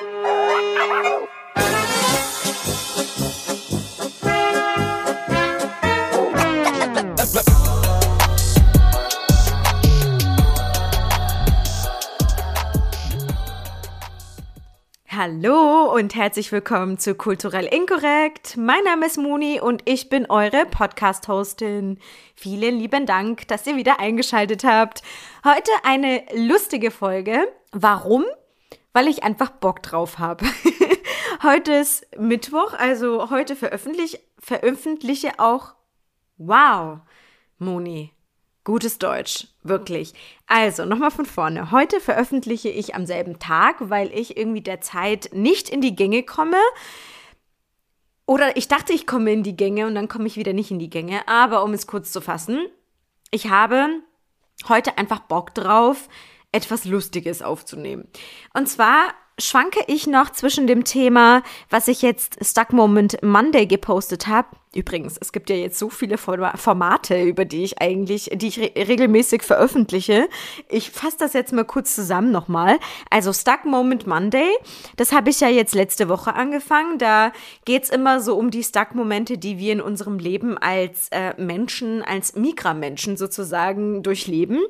Hallo und herzlich willkommen zu Kulturell Inkorrekt. Mein Name ist Moni und ich bin eure Podcast-Hostin. Vielen lieben Dank, dass ihr wieder eingeschaltet habt. Heute eine lustige Folge. Warum? Weil ich einfach Bock drauf habe. heute ist Mittwoch, also heute veröffentliche, veröffentliche auch. Wow, Moni, Gutes Deutsch, wirklich. Also, nochmal von vorne. Heute veröffentliche ich am selben Tag, weil ich irgendwie der Zeit nicht in die Gänge komme. Oder ich dachte, ich komme in die Gänge und dann komme ich wieder nicht in die Gänge. Aber um es kurz zu fassen, ich habe heute einfach Bock drauf, etwas Lustiges aufzunehmen. Und zwar schwanke ich noch zwischen dem Thema, was ich jetzt Stuck Moment Monday gepostet habe, Übrigens, es gibt ja jetzt so viele Formate, über die ich eigentlich, die ich re regelmäßig veröffentliche. Ich fasse das jetzt mal kurz zusammen nochmal. Also Stuck Moment Monday, das habe ich ja jetzt letzte Woche angefangen. Da geht es immer so um die Stuck-Momente, die wir in unserem Leben als äh, Menschen, als Migramenschen sozusagen durchleben.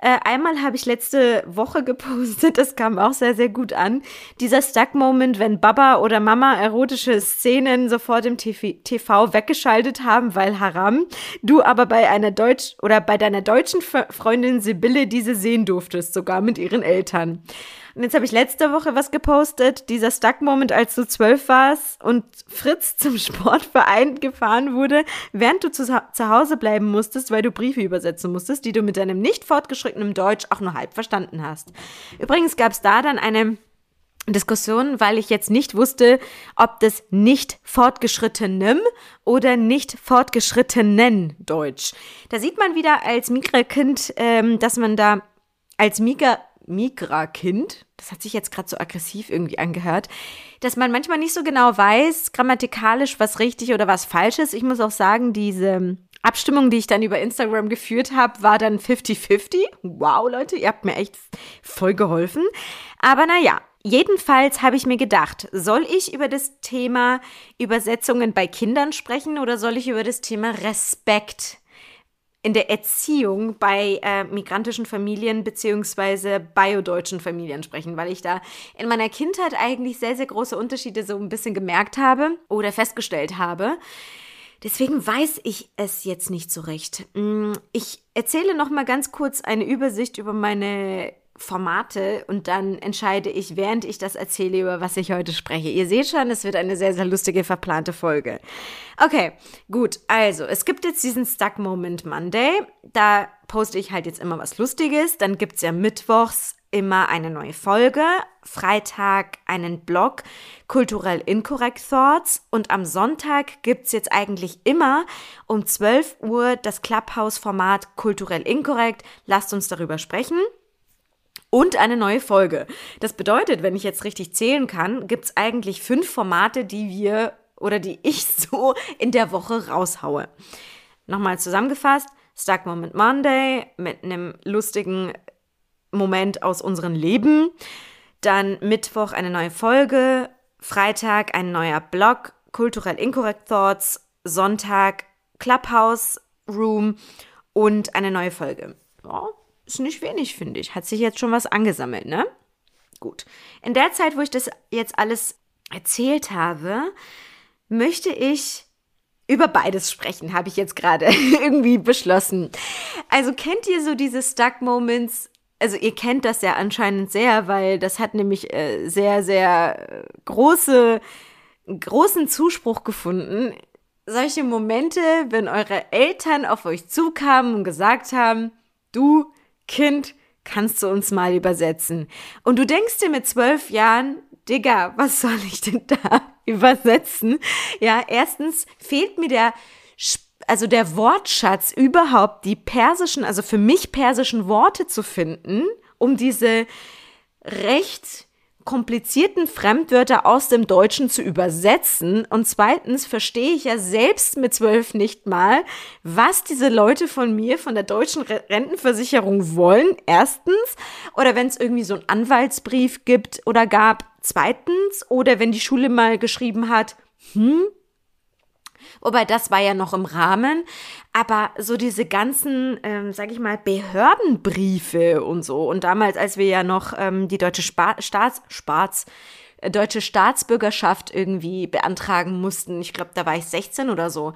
Äh, einmal habe ich letzte Woche gepostet, das kam auch sehr, sehr gut an. Dieser Stuck-Moment, wenn Baba oder Mama erotische Szenen sofort im TV weggeschaltet haben, weil Haram, du aber bei einer Deutsch oder bei deiner deutschen Freundin Sibylle diese sehen durftest, sogar mit ihren Eltern. Und jetzt habe ich letzte Woche was gepostet, dieser Stuck-Moment, als du zwölf warst und Fritz zum Sportverein gefahren wurde, während du zu, zu Hause bleiben musstest, weil du Briefe übersetzen musstest, die du mit deinem nicht fortgeschrittenen Deutsch auch nur halb verstanden hast. Übrigens gab es da dann eine Diskussion, weil ich jetzt nicht wusste, ob das nicht fortgeschrittenem oder nicht fortgeschrittenen Deutsch. Da sieht man wieder als Migra-Kind, ähm, dass man da als Migra Migra-Kind, das hat sich jetzt gerade so aggressiv irgendwie angehört, dass man manchmal nicht so genau weiß, grammatikalisch, was richtig oder was falsch ist. Ich muss auch sagen, diese Abstimmung, die ich dann über Instagram geführt habe, war dann 50-50. Wow, Leute, ihr habt mir echt voll geholfen. Aber naja, Jedenfalls habe ich mir gedacht, soll ich über das Thema Übersetzungen bei Kindern sprechen oder soll ich über das Thema Respekt in der Erziehung bei äh, migrantischen Familien beziehungsweise biodeutschen Familien sprechen, weil ich da in meiner Kindheit eigentlich sehr, sehr große Unterschiede so ein bisschen gemerkt habe oder festgestellt habe. Deswegen weiß ich es jetzt nicht so recht. Mm, ich erzähle noch mal ganz kurz eine Übersicht über meine Formate und dann entscheide ich, während ich das erzähle, über was ich heute spreche. Ihr seht schon, es wird eine sehr, sehr lustige, verplante Folge. Okay, gut. Also, es gibt jetzt diesen Stuck Moment Monday. Da poste ich halt jetzt immer was Lustiges. Dann gibt es ja mittwochs immer eine neue Folge. Freitag einen Blog, kulturell incorrect Thoughts. Und am Sonntag gibt es jetzt eigentlich immer um 12 Uhr das Clubhouse-Format kulturell inkorrekt. Lasst uns darüber sprechen und eine neue Folge. Das bedeutet, wenn ich jetzt richtig zählen kann, gibt es eigentlich fünf Formate, die wir oder die ich so in der Woche raushaue. Nochmal zusammengefasst, Stuck Moment Monday mit einem lustigen Moment aus unserem Leben. Dann Mittwoch eine neue Folge, Freitag ein neuer Blog, Kulturell Incorrect Thoughts, Sonntag Clubhouse Room und eine neue Folge. Ja, ist nicht wenig, finde ich. Hat sich jetzt schon was angesammelt, ne? Gut. In der Zeit, wo ich das jetzt alles erzählt habe, möchte ich über beides sprechen, habe ich jetzt gerade irgendwie beschlossen. Also kennt ihr so diese Stuck Moments? Also ihr kennt das ja anscheinend sehr, weil das hat nämlich äh, sehr, sehr äh, große, großen Zuspruch gefunden. Solche Momente, wenn eure Eltern auf euch zukamen und gesagt haben, du, Kind, kannst du uns mal übersetzen? Und du denkst dir mit zwölf Jahren, Digga, was soll ich denn da übersetzen? Ja, erstens fehlt mir der, also der Wortschatz überhaupt, die persischen, also für mich persischen Worte zu finden, um diese recht komplizierten Fremdwörter aus dem Deutschen zu übersetzen. Und zweitens verstehe ich ja selbst mit zwölf nicht mal, was diese Leute von mir, von der deutschen Rentenversicherung wollen. Erstens. Oder wenn es irgendwie so einen Anwaltsbrief gibt oder gab. zweitens, oder wenn die Schule mal geschrieben hat, hm, Wobei das war ja noch im Rahmen. Aber so diese ganzen, ähm, sag ich mal, Behördenbriefe und so. Und damals, als wir ja noch ähm, die deutsche Spa Staats, Spaats, äh, deutsche Staatsbürgerschaft irgendwie beantragen mussten. Ich glaube, da war ich 16 oder so.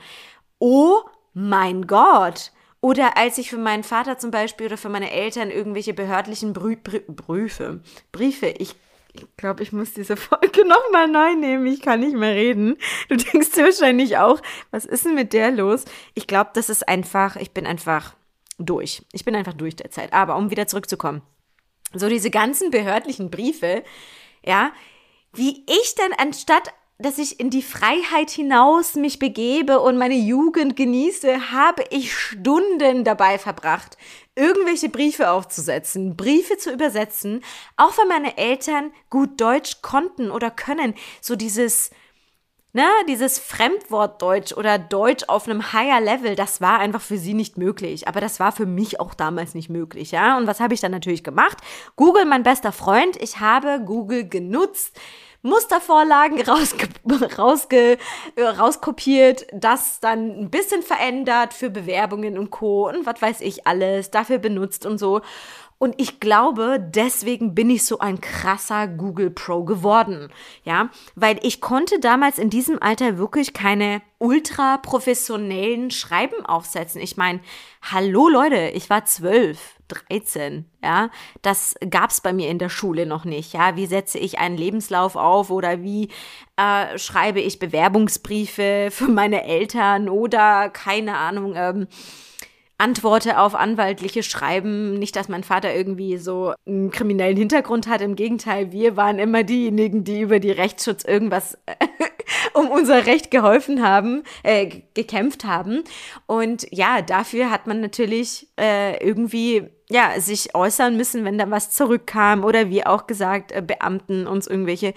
Oh mein Gott. Oder als ich für meinen Vater zum Beispiel oder für meine Eltern irgendwelche behördlichen Brü Brü Briefe, Briefe, ich ich glaube, ich muss diese Folge nochmal neu nehmen. Ich kann nicht mehr reden. Du denkst dir wahrscheinlich auch, was ist denn mit der los? Ich glaube, das ist einfach, ich bin einfach durch. Ich bin einfach durch der Zeit. Aber um wieder zurückzukommen. So diese ganzen behördlichen Briefe, ja, wie ich denn anstatt dass ich in die Freiheit hinaus mich begebe und meine Jugend genieße, habe ich Stunden dabei verbracht, irgendwelche Briefe aufzusetzen, Briefe zu übersetzen, auch wenn meine Eltern gut Deutsch konnten oder können, so dieses Ne, dieses Fremdwort Deutsch oder Deutsch auf einem higher Level, das war einfach für sie nicht möglich. Aber das war für mich auch damals nicht möglich, ja. Und was habe ich dann natürlich gemacht? Google, mein bester Freund. Ich habe Google genutzt Mustervorlagen rausge rausge äh, rauskopiert, das dann ein bisschen verändert für Bewerbungen und Co. und was weiß ich alles, dafür benutzt und so. Und ich glaube, deswegen bin ich so ein krasser Google Pro geworden. Ja, weil ich konnte damals in diesem Alter wirklich keine ultra professionellen Schreiben aufsetzen. Ich meine, hallo Leute, ich war zwölf. 13, ja, das gab's bei mir in der Schule noch nicht, ja, wie setze ich einen Lebenslauf auf oder wie äh, schreibe ich Bewerbungsbriefe für meine Eltern oder keine Ahnung, ähm, Antworte auf anwaltliche Schreiben. Nicht, dass mein Vater irgendwie so einen kriminellen Hintergrund hat. Im Gegenteil, wir waren immer diejenigen, die über die Rechtsschutz irgendwas um unser Recht geholfen haben, äh, gekämpft haben. Und ja, dafür hat man natürlich äh, irgendwie ja sich äußern müssen, wenn da was zurückkam oder wie auch gesagt äh, Beamten uns irgendwelche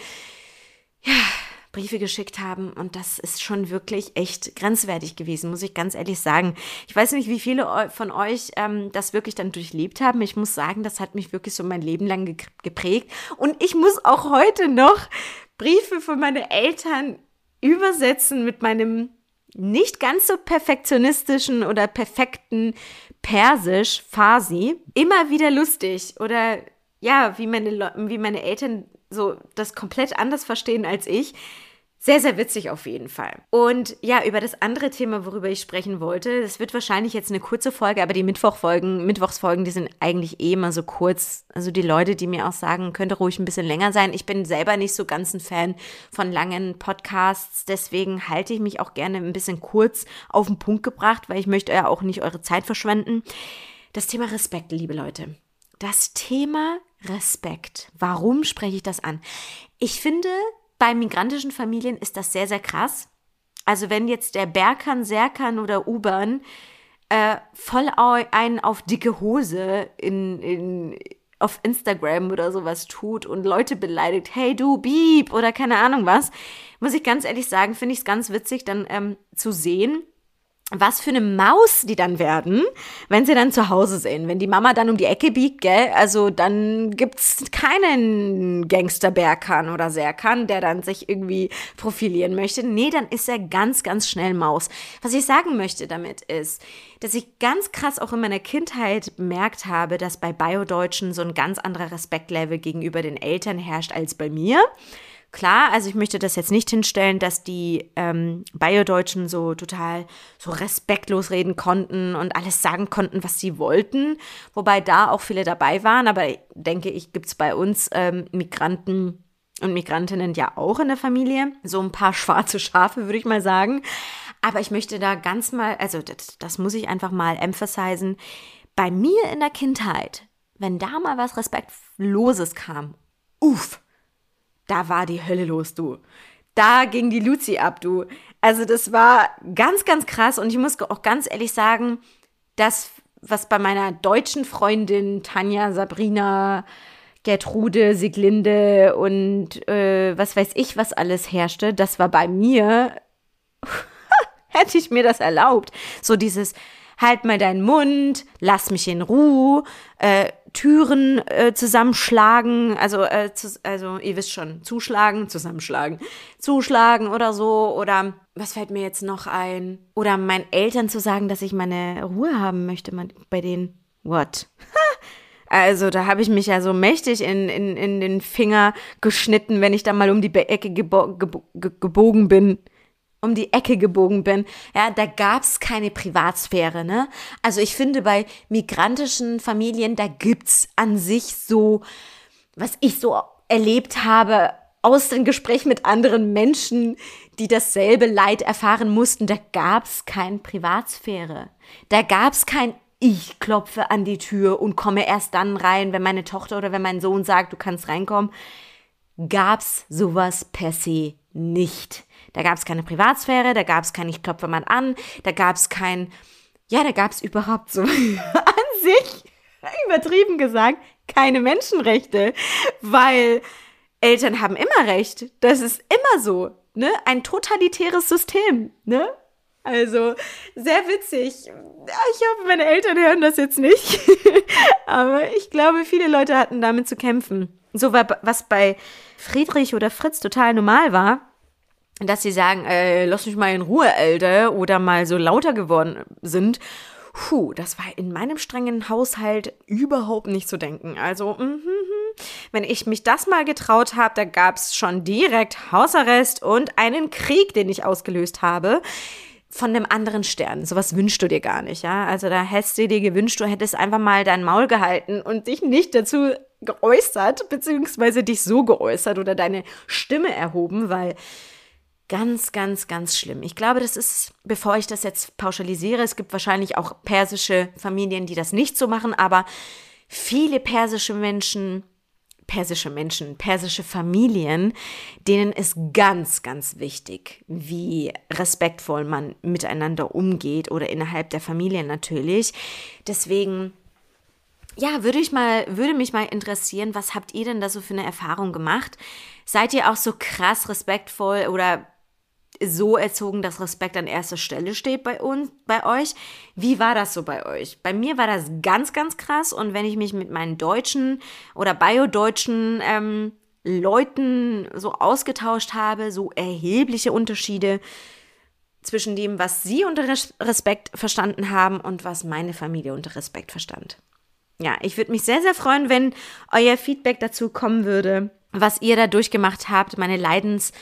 ja Briefe geschickt haben und das ist schon wirklich echt grenzwertig gewesen, muss ich ganz ehrlich sagen. Ich weiß nicht, wie viele von euch ähm, das wirklich dann durchlebt haben. Ich muss sagen, das hat mich wirklich so mein Leben lang geprägt und ich muss auch heute noch Briefe von meinen Eltern übersetzen mit meinem nicht ganz so perfektionistischen oder perfekten Persisch, Farsi, immer wieder lustig oder ja, wie meine, wie meine Eltern so das komplett anders verstehen als ich. Sehr, sehr witzig auf jeden Fall. Und ja, über das andere Thema, worüber ich sprechen wollte, das wird wahrscheinlich jetzt eine kurze Folge, aber die Mittwochfolgen, Mittwochsfolgen, die sind eigentlich eh immer so kurz. Also die Leute, die mir auch sagen, könnte ruhig ein bisschen länger sein. Ich bin selber nicht so ganz ein Fan von langen Podcasts, deswegen halte ich mich auch gerne ein bisschen kurz auf den Punkt gebracht, weil ich möchte ja auch nicht eure Zeit verschwenden. Das Thema Respekt, liebe Leute. Das Thema Respekt. Warum spreche ich das an? Ich finde, bei migrantischen Familien ist das sehr, sehr krass. Also wenn jetzt der Berkan, Serkan oder Ubern äh, voll einen auf dicke Hose in, in, auf Instagram oder sowas tut und Leute beleidigt, hey du, Beep oder keine Ahnung was, muss ich ganz ehrlich sagen, finde ich es ganz witzig dann ähm, zu sehen, was für eine Maus die dann werden, wenn sie dann zu Hause sind. Wenn die Mama dann um die Ecke biegt, gell, also dann gibt's keinen Gangster Berkan oder Serkan, der dann sich irgendwie profilieren möchte. Nee, dann ist er ganz, ganz schnell Maus. Was ich sagen möchte damit ist, dass ich ganz krass auch in meiner Kindheit bemerkt habe, dass bei Biodeutschen so ein ganz anderer Respektlevel gegenüber den Eltern herrscht als bei mir. Klar, also ich möchte das jetzt nicht hinstellen, dass die ähm, Biodeutschen so total so respektlos reden konnten und alles sagen konnten, was sie wollten, wobei da auch viele dabei waren, aber denke ich, gibt es bei uns ähm, Migranten und Migrantinnen ja auch in der Familie, so ein paar schwarze Schafe, würde ich mal sagen. Aber ich möchte da ganz mal, also das, das muss ich einfach mal emphasisen, bei mir in der Kindheit, wenn da mal was Respektloses kam, uff, da war die Hölle los, du. Da ging die Luzi ab, du. Also das war ganz, ganz krass und ich muss auch ganz ehrlich sagen, das, was bei meiner deutschen Freundin Tanja, Sabrina, Gertrude, Siglinde und äh, was weiß ich, was alles herrschte, das war bei mir, hätte ich mir das erlaubt. So dieses, halt mal deinen Mund, lass mich in Ruhe, äh, Türen äh, zusammenschlagen, also, äh, zu, also ihr wisst schon, zuschlagen, zusammenschlagen, zuschlagen oder so. Oder was fällt mir jetzt noch ein? Oder meinen Eltern zu sagen, dass ich meine Ruhe haben möchte bei denen. What? Also da habe ich mich ja so mächtig in, in, in den Finger geschnitten, wenn ich da mal um die Ecke gebo gebo gebogen bin um die Ecke gebogen bin, ja, da gab's keine Privatsphäre, ne? Also ich finde bei migrantischen Familien, da gibt's an sich so, was ich so erlebt habe aus dem Gespräch mit anderen Menschen, die dasselbe Leid erfahren mussten, da gab's kein Privatsphäre. Da gab's kein ich klopfe an die Tür und komme erst dann rein, wenn meine Tochter oder wenn mein Sohn sagt, du kannst reinkommen. Gab's sowas per se nicht. Da gab es keine Privatsphäre, da gab es kein Ich klopfe mal an, da gab es kein, ja, da gab es überhaupt so an sich, übertrieben gesagt, keine Menschenrechte, weil Eltern haben immer Recht. Das ist immer so, ne? Ein totalitäres System, ne? Also, sehr witzig. Ich hoffe, meine Eltern hören das jetzt nicht. Aber ich glaube, viele Leute hatten damit zu kämpfen. So was bei Friedrich oder Fritz total normal war, dass sie sagen, äh, lass mich mal in Ruhe, Älter, oder mal so lauter geworden sind. Puh, das war in meinem strengen Haushalt überhaupt nicht zu denken. Also, mm, mm, wenn ich mich das mal getraut habe, da gab es schon direkt Hausarrest und einen Krieg, den ich ausgelöst habe. Von einem anderen Stern. Sowas wünschst du dir gar nicht, ja? Also da hättest du dir gewünscht, du hättest einfach mal dein Maul gehalten und dich nicht dazu geäußert, beziehungsweise dich so geäußert oder deine Stimme erhoben, weil Ganz, ganz, ganz schlimm. Ich glaube, das ist, bevor ich das jetzt pauschalisiere, es gibt wahrscheinlich auch persische Familien, die das nicht so machen, aber viele persische Menschen, persische Menschen, persische Familien, denen ist ganz, ganz wichtig, wie respektvoll man miteinander umgeht oder innerhalb der Familie natürlich. Deswegen ja, würde ich mal, würde mich mal interessieren, was habt ihr denn da so für eine Erfahrung gemacht? Seid ihr auch so krass respektvoll oder so erzogen, dass Respekt an erster Stelle steht bei uns, bei euch. Wie war das so bei euch? Bei mir war das ganz, ganz krass. Und wenn ich mich mit meinen deutschen oder biodeutschen ähm, Leuten so ausgetauscht habe, so erhebliche Unterschiede zwischen dem, was sie unter Respekt verstanden haben und was meine Familie unter Respekt verstand. Ja, ich würde mich sehr, sehr freuen, wenn euer Feedback dazu kommen würde, was ihr da durchgemacht habt, meine Leidens-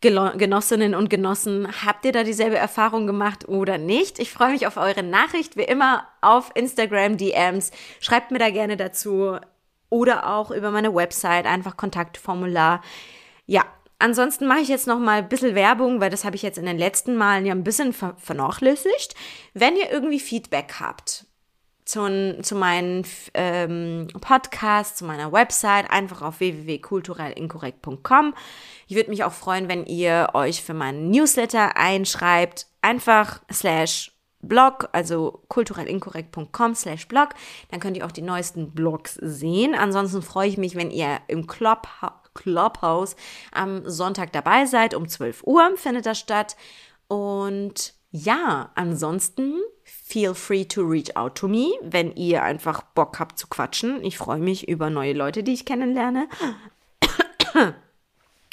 Genossinnen und Genossen, habt ihr da dieselbe Erfahrung gemacht oder nicht? Ich freue mich auf eure Nachricht, wie immer auf Instagram DMs. Schreibt mir da gerne dazu oder auch über meine Website, einfach Kontaktformular. Ja, ansonsten mache ich jetzt noch mal ein bisschen Werbung, weil das habe ich jetzt in den letzten Malen ja ein bisschen vernachlässigt. Wenn ihr irgendwie Feedback habt, zu, zu meinen ähm, Podcasts, zu meiner Website, einfach auf www.kulturellinkorrekt.com. Ich würde mich auch freuen, wenn ihr euch für meinen Newsletter einschreibt. Einfach slash Blog, also kulturellinkorrekt.com slash Blog. Dann könnt ihr auch die neuesten Blogs sehen. Ansonsten freue ich mich, wenn ihr im Club, Clubhouse am Sonntag dabei seid. Um 12 Uhr findet das statt. Und ja, ansonsten feel free to reach out to me, wenn ihr einfach Bock habt zu quatschen. Ich freue mich über neue Leute, die ich kennenlerne.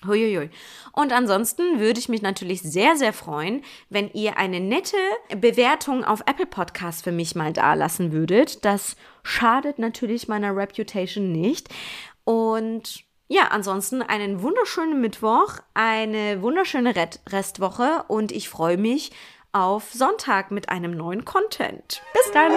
Huiuiui. Und ansonsten würde ich mich natürlich sehr, sehr freuen, wenn ihr eine nette Bewertung auf Apple Podcasts für mich mal da lassen würdet. Das schadet natürlich meiner Reputation nicht. Und ja, ansonsten einen wunderschönen Mittwoch, eine wunderschöne Restwoche und ich freue mich auf Sonntag mit einem neuen Content. Bis dann!